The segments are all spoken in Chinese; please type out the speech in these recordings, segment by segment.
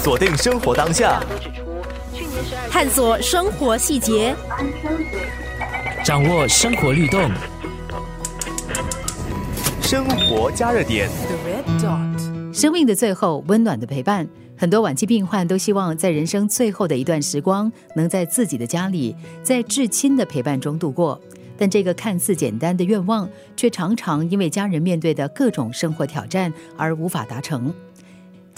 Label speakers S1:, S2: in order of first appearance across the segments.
S1: 锁定生活当下，
S2: 探索生活细节，
S3: 掌握生活律动。
S1: 生活加热点。
S4: 生命的最后，温暖的陪伴。很多晚期病患都希望在人生最后的一段时光，能在自己的家里，在至亲的陪伴中度过。但这个看似简单的愿望，却常常因为家人面对的各种生活挑战而无法达成。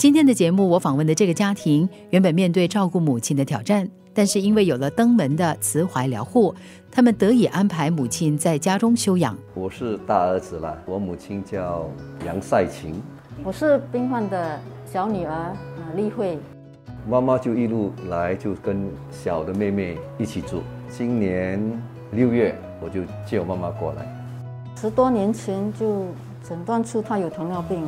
S4: 今天的节目，我访问的这个家庭，原本面对照顾母亲的挑战，但是因为有了登门的慈怀疗护，他们得以安排母亲在家中休养。
S5: 我是大儿子了，我母亲叫杨赛琴，
S6: 我是病患的小女儿啊，丽慧。
S5: 妈妈就一路来就跟小的妹妹一起住。今年六月我就接我妈妈过来，
S6: 十多年前就诊断出她有糖尿病，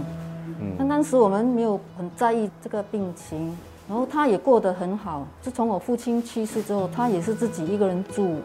S6: 但当时我们没有很在意这个病情，然后他也过得很好。自从我父亲去世之后，他也是自己一个人住，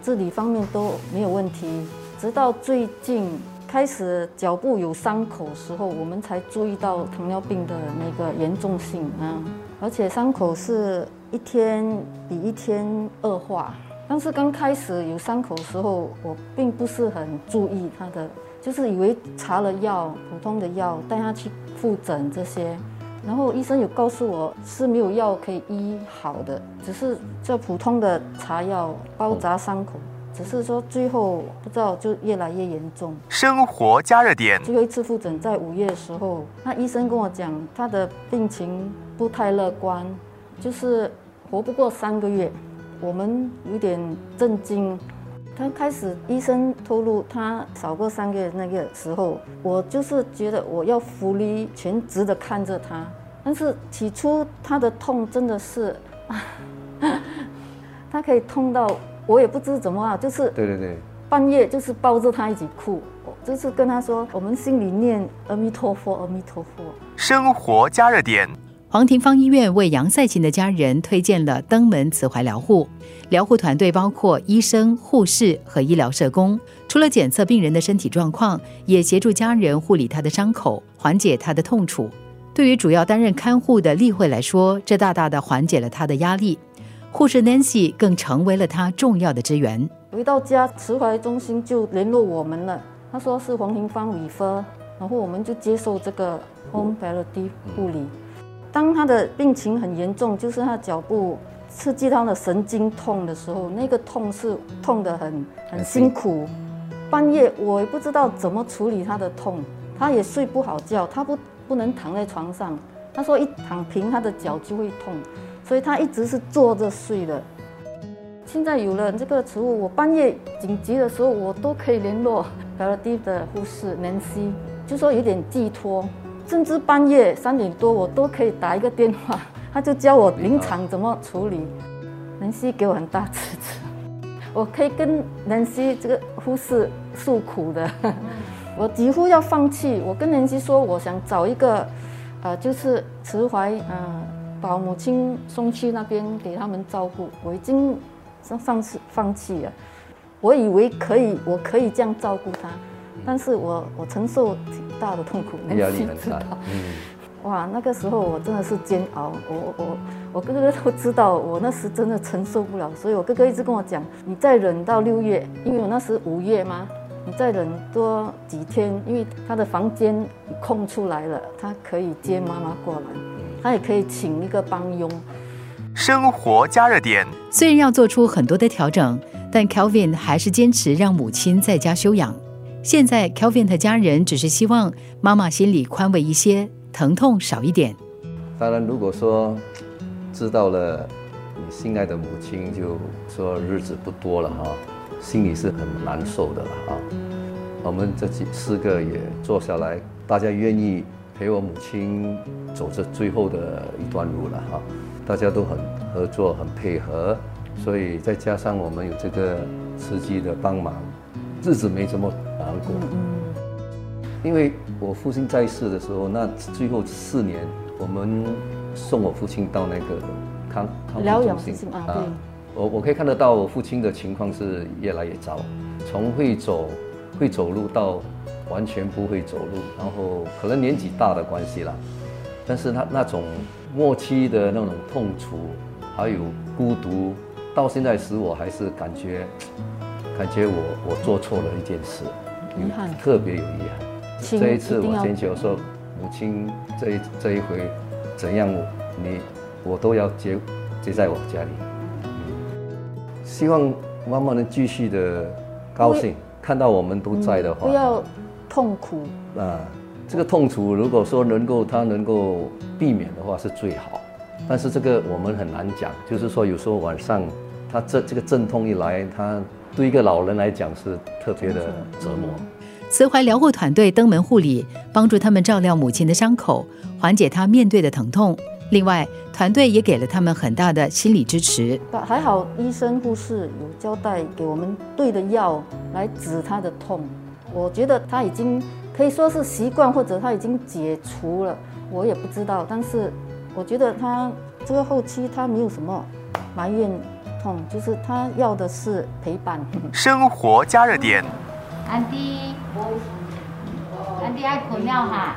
S6: 自理方面都没有问题。直到最近开始脚部有伤口时候，我们才注意到糖尿病的那个严重性啊，而且伤口是一天比一天恶化。但是刚开始有伤口时候，我并不是很注意它的，就是以为查了药，普通的药带他去复诊这些，然后医生有告诉我是没有药可以医好的，只是这普通的茶药包扎伤口，只是说最后不知道就越来越严重。
S1: 生活加热点。
S6: 最后一次复诊在五月的时候，那医生跟我讲他的病情不太乐观，就是活不过三个月。我们有点震惊，他开始医生透露他少过三个月那个时候，我就是觉得我要福利全职的看着他，但是起初他的痛真的是，他可以痛到我也不知怎么啊，就是
S5: 对对对，
S6: 半夜就是抱着他一起哭，就是跟他说我们心里念阿弥陀佛，阿弥陀佛。
S1: 生活加热点。
S4: 黄庭芳医院为杨赛琴的家人推荐了登门慈怀疗护，疗护团队包括医生、护士和医疗社工，除了检测病人的身体状况，也协助家人护理他的伤口，缓解他的痛楚。对于主要担任看护的丽慧来说，这大大的缓解了他的压力。护士 Nancy 更成为了他重要的支援。
S6: 回到家，慈怀中心就联络我们了，他说是黄庭芳米粉然后我们就接受这个 home therapy 护理。当他的病情很严重，就是他脚部刺激他的神经痛的时候，那个痛是痛得很很辛苦。半夜我也不知道怎么处理他的痛，他也睡不好觉，他不不能躺在床上。他说一躺平，他的脚就会痛，所以他一直是坐着睡的。现在有了这个植物，我半夜紧急的时候，我都可以联络 p a r a d 的护士 Nancy，就说有点寄托。甚至半夜三点多，我都可以打一个电话，他就教我临场怎么处理。南希给我很大支持，我可以跟南希这个护士诉苦的。我几乎要放弃，我跟南希说，我想找一个，呃，就是慈怀，嗯，把母亲送去那边给他们照顾。我已经上上次放弃了，我以为可以，我可以这样照顾他。但是我我承受挺大的痛苦，
S5: 压力很大。
S6: 嗯，哇，那个时候我真的是煎熬。我我我哥哥都知道，我那时真的承受不了，所以我哥哥一直跟我讲，你再忍到六月，因为我那时五月嘛，你再忍多几天，因为他的房间空出来了，他可以接妈妈过来，他也可以请一个帮佣。
S1: 生活加热点，
S4: 虽然要做出很多的调整，但 Kelvin 还是坚持让母亲在家休养。现在，Kelvin 的家人只是希望妈妈心里宽慰一些，疼痛少一点。
S5: 当然，如果说知道了你心爱的母亲就说日子不多了哈，心里是很难受的了啊。我们这几四个也坐下来，大家愿意陪我母亲走这最后的一段路了哈。大家都很合作，很配合，所以再加上我们有这个司机的帮忙，日子没怎么。难过，因为我父亲在世的时候，那最后四年，我们送我父亲到那个康康复中心。
S6: 啊，
S5: 我我可以看得到我父亲的情况是越来越糟，从会走会走路到完全不会走路，然后可能年纪大的关系啦，但是他那种末期的那种痛楚，还有孤独，到现在使我还是感觉，感觉我我做错了一件事，
S6: 遗憾
S5: 特别有遗憾。
S6: 亲
S5: 这一次我坚决说，母亲这一这一回怎样我你我都要接接在我家里。嗯希望妈妈能继续的高兴，看到我们都在的话，
S6: 不要痛苦。
S5: 啊，这个痛楚如果说能够他能够避免的话是最好，但是这个我们很难讲，就是说有时候晚上他这这个阵痛一来，他对一个老人来讲是特别的折磨。
S4: 慈怀疗护团队登门护理，帮助他们照料母亲的伤口，缓解她面对的疼痛。另外，团队也给了他们很大的心理支持。
S6: 还好医生护士有交代给我们对的药来止他的痛。我觉得他已经可以说是习惯，或者他已经解除了，我也不知道。但是我觉得他这个后期他没有什么埋怨痛，就是他要的是陪伴。
S1: 生活加热点，
S7: 安迪，安迪爱困了哈，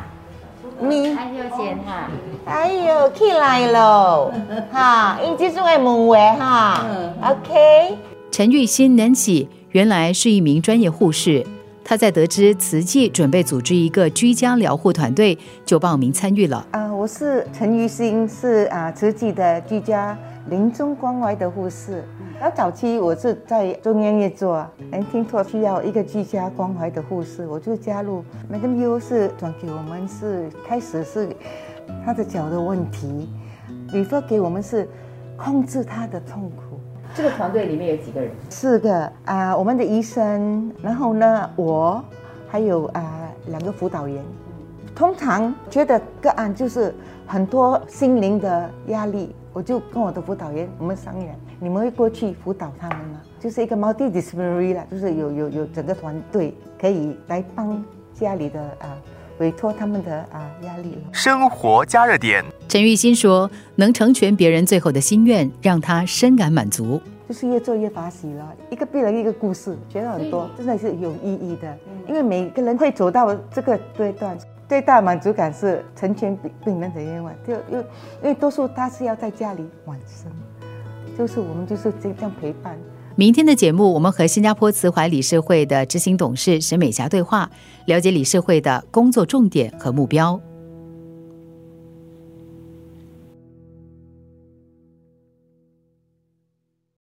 S8: 咪，
S7: 爱休闲哈。
S8: 哎呦，起来咯，哈，因这种的门卫哈，OK。
S4: 陈玉欣 Nancy 原来是一名专业护士，她在得知慈济准备组织一个居家疗护团队，就报名参与了。
S8: 啊、我是陈玉新，是啊慈济的居家临终关怀的护士。然后早期我是在中央院做，哎，听说需要一个居家关怀的护士，我就加入。Madam U 是转给我们是开始是他的脚的问题，refer 给我们是控制他的痛苦。
S4: 这个团队里面有几个人？
S8: 四个啊、我们的医生，然后呢，我还有啊、两个辅导员。通常觉得个案就是很多心灵的压力，我就跟我的辅导员我们商量，你们会过去辅导他们吗？就是一个 multidisciplinary 啦，就是有有有整个团队可以来帮家里的啊、委托他们的啊、压力了。
S1: 生活加热点，
S4: 陈玉欣说：“能成全别人最后的心愿，让他深感满足。
S8: 就是越做越发喜了，一个病人一个故事，学到很多，真的是有意义的。因为每个人会走到这个阶段，最大满足感是成全病病人的愿望。就因为因为多数他是要在家里晚生，就是我们就是这样陪伴。”
S4: 明天的节目，我们和新加坡慈怀理事会的执行董事沈美霞对话，了解理事会的工作重点和目标。